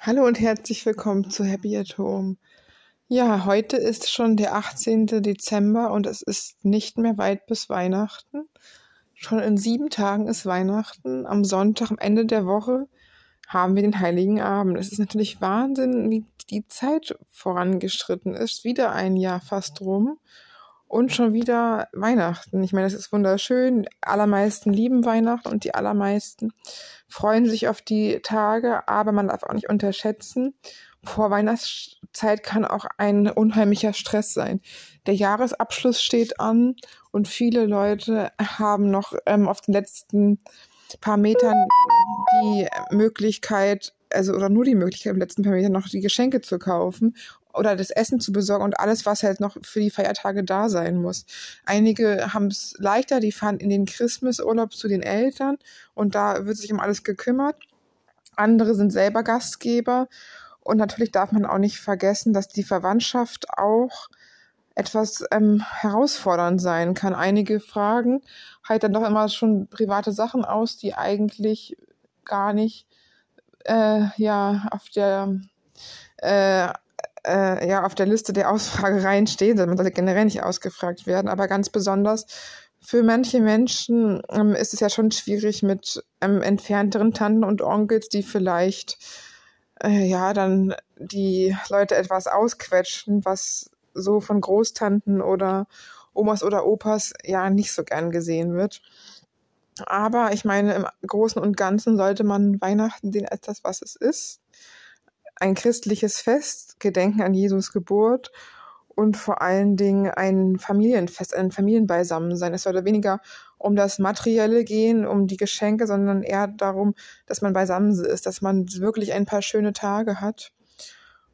Hallo und herzlich willkommen zu Happy at Home. Ja, heute ist schon der 18. Dezember und es ist nicht mehr weit bis Weihnachten. Schon in sieben Tagen ist Weihnachten. Am Sonntag, am Ende der Woche, haben wir den Heiligen Abend. Es ist natürlich Wahnsinn, wie die Zeit vorangeschritten ist. Wieder ein Jahr fast rum und schon wieder Weihnachten. Ich meine, es ist wunderschön. Die allermeisten lieben Weihnachten und die allermeisten freuen sich auf die Tage, aber man darf auch nicht unterschätzen, vor Weihnachtszeit kann auch ein unheimlicher Stress sein. Der Jahresabschluss steht an und viele Leute haben noch ähm, auf den letzten paar Metern die Möglichkeit, also oder nur die Möglichkeit, im letzten Metern noch die Geschenke zu kaufen oder das Essen zu besorgen und alles, was halt noch für die Feiertage da sein muss. Einige haben es leichter, die fahren in den Christmasurlaub zu den Eltern und da wird sich um alles gekümmert. Andere sind selber Gastgeber und natürlich darf man auch nicht vergessen, dass die Verwandtschaft auch etwas ähm, herausfordernd sein kann. Einige fragen halt dann doch immer schon private Sachen aus, die eigentlich gar nicht äh, ja auf der äh, äh, ja auf der Liste der Ausfragereien stehen, man sollte generell nicht ausgefragt werden, aber ganz besonders für manche Menschen ähm, ist es ja schon schwierig mit ähm, entfernteren Tanten und Onkels, die vielleicht äh, ja dann die Leute etwas ausquetschen, was so von Großtanten oder Omas oder Opas ja nicht so gern gesehen wird. Aber ich meine, im Großen und Ganzen sollte man Weihnachten sehen als das, was es ist ein christliches Fest, Gedenken an Jesus Geburt und vor allen Dingen ein Familienfest, ein Familienbeisammensein. Es sollte weniger um das Materielle gehen, um die Geschenke, sondern eher darum, dass man beisammen ist, dass man wirklich ein paar schöne Tage hat.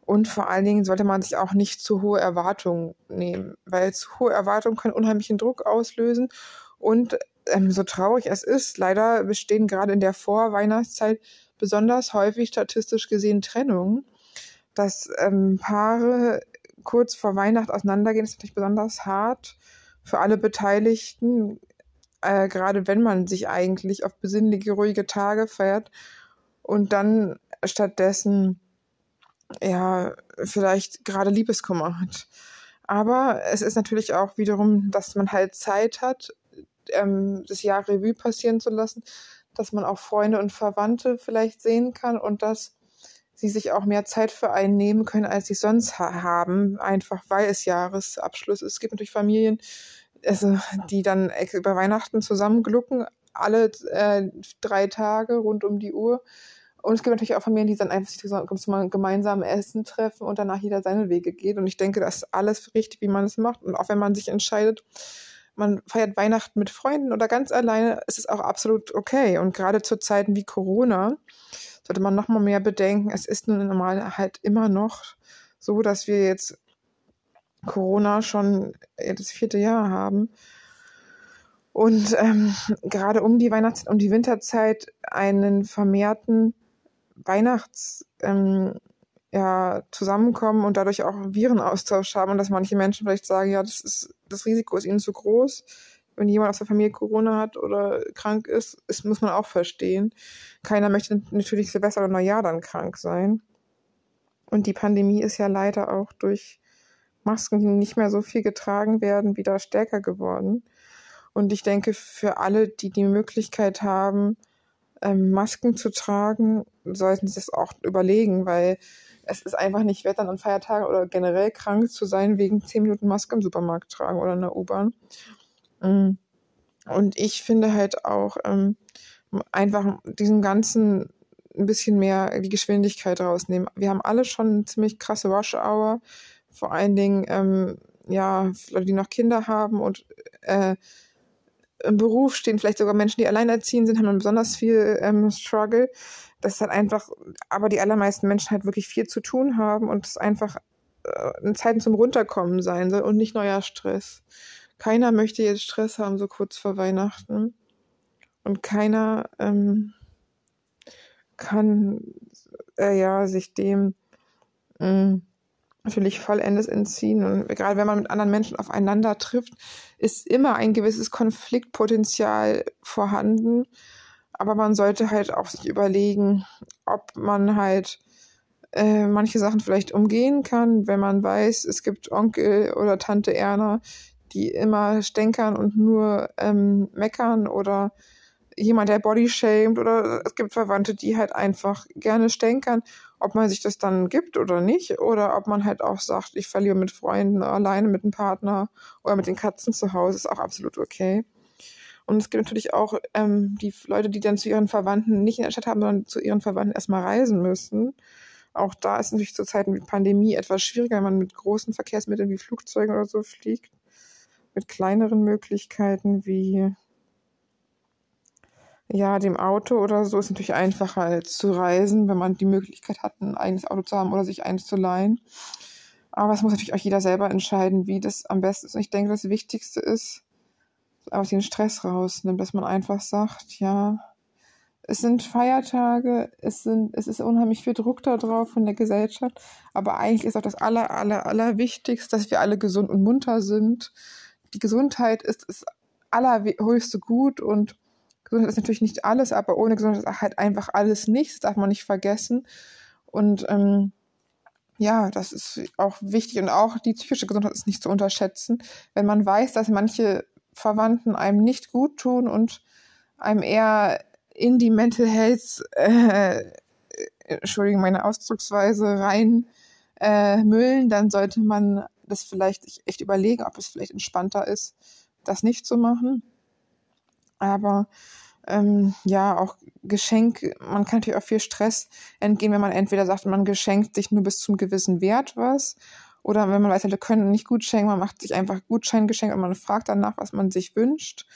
Und vor allen Dingen sollte man sich auch nicht zu hohe Erwartungen nehmen, weil zu hohe Erwartungen können unheimlichen Druck auslösen. Und ähm, so traurig es ist, leider bestehen gerade in der Vorweihnachtszeit besonders häufig statistisch gesehen Trennungen, dass ähm, Paare kurz vor Weihnachten auseinandergehen, ist natürlich besonders hart für alle Beteiligten, äh, gerade wenn man sich eigentlich auf besinnliche, ruhige Tage feiert und dann stattdessen ja vielleicht gerade Liebeskummer hat. Aber es ist natürlich auch wiederum, dass man halt Zeit hat, ähm, das Jahr Revue passieren zu lassen, dass man auch Freunde und Verwandte vielleicht sehen kann und dass sie sich auch mehr Zeit für einen nehmen können, als sie sonst ha haben, einfach weil es Jahresabschluss ist. Es gibt natürlich Familien, also, die dann über Weihnachten zusammenglucken, alle äh, drei Tage rund um die Uhr. Und es gibt natürlich auch Familien, die dann einfach sich zum gemeinsamen Essen treffen und danach jeder seine Wege geht. Und ich denke, das ist alles richtig, wie man es macht. Und auch wenn man sich entscheidet, man feiert Weihnachten mit Freunden oder ganz alleine, ist es auch absolut okay. Und gerade zu Zeiten wie Corona sollte man noch mal mehr bedenken, es ist nun normal halt immer noch so, dass wir jetzt Corona schon das vierte Jahr haben. Und ähm, gerade um die Weihnachts- und die Winterzeit einen vermehrten Weihnachts- ähm, ja, zusammenkommen und dadurch auch Virenaustausch haben und dass manche Menschen vielleicht sagen, ja, das ist, das Risiko ist ihnen zu groß. Wenn jemand aus der Familie Corona hat oder krank ist, das muss man auch verstehen. Keiner möchte natürlich Silvester oder Neujahr dann krank sein. Und die Pandemie ist ja leider auch durch Masken, die nicht mehr so viel getragen werden, wieder stärker geworden. Und ich denke, für alle, die die Möglichkeit haben, ähm, Masken zu tragen, sollten sie es auch überlegen, weil es ist einfach nicht wert, dann an Feiertagen oder generell krank zu sein, wegen zehn Minuten Maske im Supermarkt tragen oder in der U-Bahn. Mm. Und ich finde halt auch ähm, einfach diesen ganzen ein bisschen mehr die Geschwindigkeit rausnehmen. Wir haben alle schon eine ziemlich krasse Rush-Hour, vor allen Dingen, ähm, ja, Leute, die noch Kinder haben und äh, im Beruf stehen, vielleicht sogar Menschen, die alleinerziehend sind, haben besonders viel ähm, Struggle dass halt einfach, aber die allermeisten Menschen halt wirklich viel zu tun haben und es einfach äh, eine Zeit zum Runterkommen sein soll und nicht neuer Stress. Keiner möchte jetzt Stress haben, so kurz vor Weihnachten. Und keiner ähm, kann äh, ja sich dem äh, natürlich vollendes entziehen. Und gerade wenn man mit anderen Menschen aufeinander trifft, ist immer ein gewisses Konfliktpotenzial vorhanden aber man sollte halt auch sich überlegen, ob man halt äh, manche Sachen vielleicht umgehen kann, wenn man weiß, es gibt Onkel oder Tante Erna, die immer stänkern und nur ähm, meckern oder jemand, der Body shamed oder es gibt Verwandte, die halt einfach gerne stänkern, ob man sich das dann gibt oder nicht oder ob man halt auch sagt, ich verliere mit Freunden alleine mit einem Partner oder mit den Katzen zu Hause, ist auch absolut okay. Und es gibt natürlich auch ähm, die Leute, die dann zu ihren Verwandten nicht in der Stadt haben, sondern zu ihren Verwandten erstmal reisen müssen. Auch da ist natürlich zu Zeiten wie Pandemie etwas schwieriger, wenn man mit großen Verkehrsmitteln wie Flugzeugen oder so fliegt. Mit kleineren Möglichkeiten wie ja, dem Auto oder so ist natürlich einfacher als zu reisen, wenn man die Möglichkeit hat, ein eigenes Auto zu haben oder sich eins zu leihen. Aber es muss natürlich auch jeder selber entscheiden, wie das am besten ist. Und ich denke, das Wichtigste ist, aus den Stress rausnimmt, dass man einfach sagt, ja, es sind Feiertage, es sind, es ist unheimlich viel Druck da drauf von der Gesellschaft, aber eigentlich ist auch das aller, aller, aller Wichtigste, dass wir alle gesund und munter sind. Die Gesundheit ist das allerhöchste Gut und Gesundheit ist natürlich nicht alles, aber ohne Gesundheit ist halt einfach alles nichts, das darf man nicht vergessen. Und ähm, ja, das ist auch wichtig und auch die psychische Gesundheit ist nicht zu unterschätzen, wenn man weiß, dass manche Verwandten einem nicht gut tun und einem eher in die Mental Health, äh, Entschuldigung, meine Ausdrucksweise rein äh, müllen, dann sollte man das vielleicht echt überlegen, ob es vielleicht entspannter ist, das nicht zu machen. Aber ähm, ja, auch Geschenk, man kann natürlich auch viel Stress entgehen, wenn man entweder sagt, man geschenkt sich nur bis zum gewissen Wert was oder wenn man weiß, wir können nicht gut schenken, man macht sich einfach Gutscheingeschenke und man fragt danach, was man sich wünscht.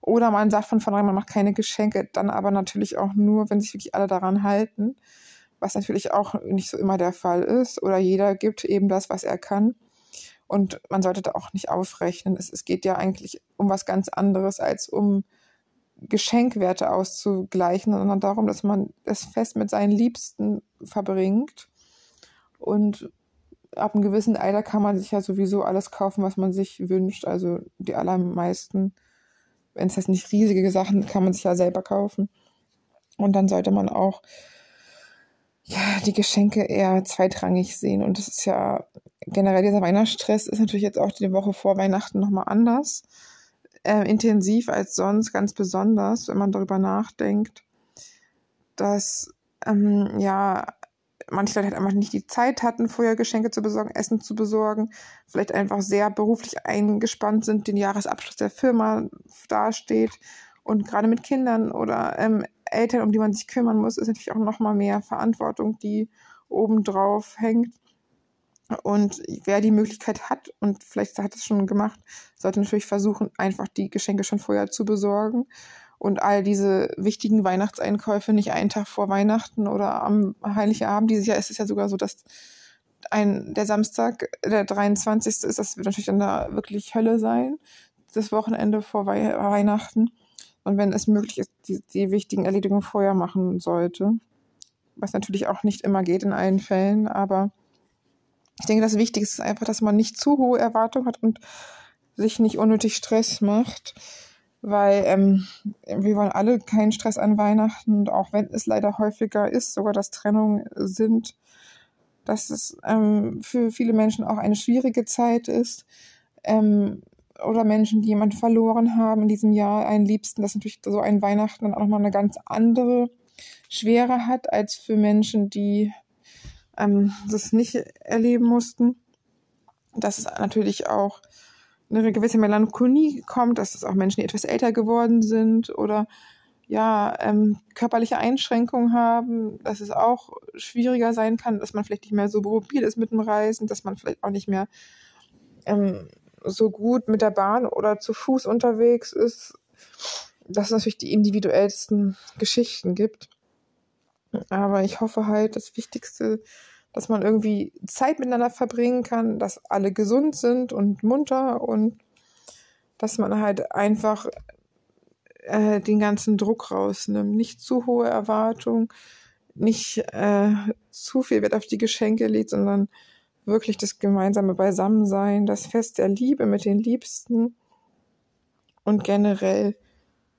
Oder man sagt von vornherein, man macht keine Geschenke, dann aber natürlich auch nur, wenn sich wirklich alle daran halten, was natürlich auch nicht so immer der Fall ist. Oder jeder gibt eben das, was er kann. Und man sollte da auch nicht aufrechnen. Es, es geht ja eigentlich um was ganz anderes als um Geschenkwerte auszugleichen, sondern darum, dass man das Fest mit seinen Liebsten verbringt und ab einem gewissen Alter kann man sich ja sowieso alles kaufen, was man sich wünscht. Also die allermeisten, wenn es jetzt nicht riesige Sachen, kann man sich ja selber kaufen. Und dann sollte man auch ja, die Geschenke eher zweitrangig sehen. Und das ist ja generell dieser Weihnachtsstress ist natürlich jetzt auch die Woche vor Weihnachten nochmal anders. Äh, intensiv als sonst, ganz besonders, wenn man darüber nachdenkt, dass ähm, ja manche Leute halt einfach nicht die Zeit hatten, vorher Geschenke zu besorgen, Essen zu besorgen, vielleicht einfach sehr beruflich eingespannt sind, den Jahresabschluss der Firma dasteht und gerade mit Kindern oder ähm, Eltern, um die man sich kümmern muss, ist natürlich auch nochmal mehr Verantwortung, die obendrauf hängt. Und wer die Möglichkeit hat und vielleicht hat es schon gemacht, sollte natürlich versuchen, einfach die Geschenke schon vorher zu besorgen und all diese wichtigen Weihnachtseinkäufe nicht einen Tag vor Weihnachten oder am Heiligen Abend. Dieses Jahr ist es ja sogar so, dass ein, der Samstag, der 23. ist, das wird natürlich dann da wirklich Hölle sein, das Wochenende vor Wei Weihnachten. Und wenn es möglich ist, die, die wichtigen Erledigungen vorher machen sollte. Was natürlich auch nicht immer geht in allen Fällen, aber ich denke, das Wichtigste ist einfach, dass man nicht zu hohe Erwartungen hat und sich nicht unnötig Stress macht weil ähm, wir wollen alle keinen Stress an Weihnachten auch wenn es leider häufiger ist, sogar dass Trennungen sind, dass es ähm, für viele Menschen auch eine schwierige Zeit ist ähm, oder Menschen, die jemanden verloren haben in diesem Jahr, einen Liebsten, dass natürlich so ein Weihnachten dann auch nochmal eine ganz andere Schwere hat als für Menschen, die ähm, das nicht erleben mussten. Das ist natürlich auch eine gewisse Melancholie kommt, dass es auch Menschen, die etwas älter geworden sind oder ja, ähm, körperliche Einschränkungen haben, dass es auch schwieriger sein kann, dass man vielleicht nicht mehr so mobil ist mit dem Reisen, dass man vielleicht auch nicht mehr ähm, so gut mit der Bahn oder zu Fuß unterwegs ist, dass es natürlich die individuellsten Geschichten gibt. Aber ich hoffe halt, das Wichtigste dass man irgendwie Zeit miteinander verbringen kann, dass alle gesund sind und munter und dass man halt einfach äh, den ganzen Druck rausnimmt. Nicht zu hohe Erwartungen, nicht äh, zu viel Wert auf die Geschenke legt, sondern wirklich das gemeinsame Beisammensein, das Fest der Liebe mit den Liebsten und generell,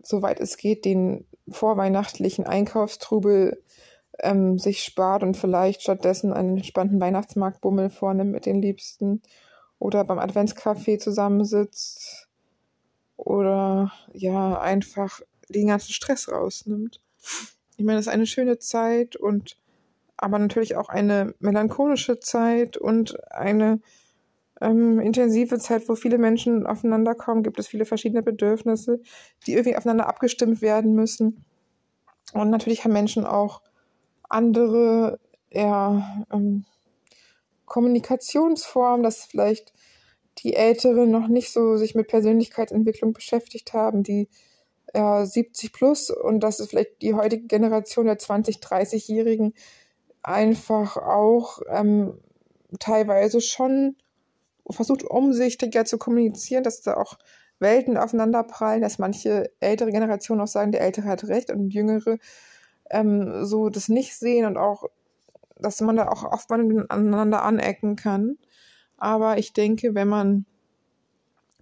soweit es geht, den vorweihnachtlichen Einkaufstrubel ähm, sich spart und vielleicht stattdessen einen entspannten Weihnachtsmarktbummel vornimmt mit den Liebsten oder beim Adventscafé zusammensitzt oder ja einfach den ganzen Stress rausnimmt. Ich meine, das ist eine schöne Zeit und aber natürlich auch eine melancholische Zeit und eine ähm, intensive Zeit, wo viele Menschen aufeinander kommen, gibt es viele verschiedene Bedürfnisse, die irgendwie aufeinander abgestimmt werden müssen. Und natürlich haben Menschen auch andere ja, ähm, Kommunikationsformen, dass vielleicht die Älteren noch nicht so sich mit Persönlichkeitsentwicklung beschäftigt haben, die ja, 70 plus und dass es vielleicht die heutige Generation der 20, 30-Jährigen einfach auch ähm, teilweise schon versucht, umsichtiger zu kommunizieren, dass da auch Welten aufeinanderprallen, dass manche ältere Generationen auch sagen, der Ältere hat recht und Jüngere ähm, so das nicht sehen und auch, dass man da auch oft aneinander anecken kann. Aber ich denke, wenn man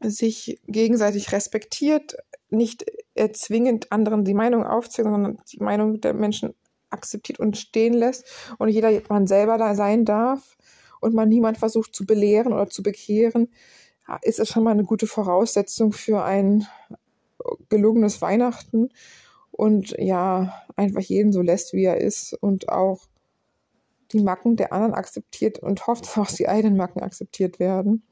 sich gegenseitig respektiert, nicht zwingend anderen die Meinung aufzwingt, sondern die Meinung der Menschen akzeptiert und stehen lässt und jeder man selber da sein darf und man niemand versucht zu belehren oder zu bekehren, ist es schon mal eine gute Voraussetzung für ein gelungenes Weihnachten und ja, einfach jeden so lässt, wie er ist und auch die Macken der anderen akzeptiert und hofft, dass auch die eigenen Macken akzeptiert werden.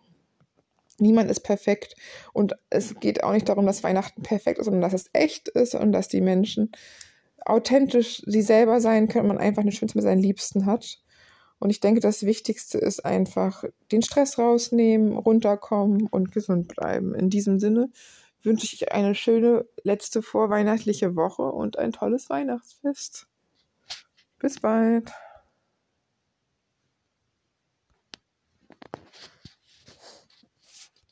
Niemand ist perfekt und es geht auch nicht darum, dass Weihnachten perfekt ist, sondern dass es echt ist und dass die Menschen authentisch sie selber sein können, man einfach eine schönste mit seinen Liebsten hat. Und ich denke, das Wichtigste ist einfach den Stress rausnehmen, runterkommen und gesund bleiben. In diesem Sinne wünsche ich eine schöne letzte vorweihnachtliche Woche und ein tolles Weihnachtsfest. Bis bald.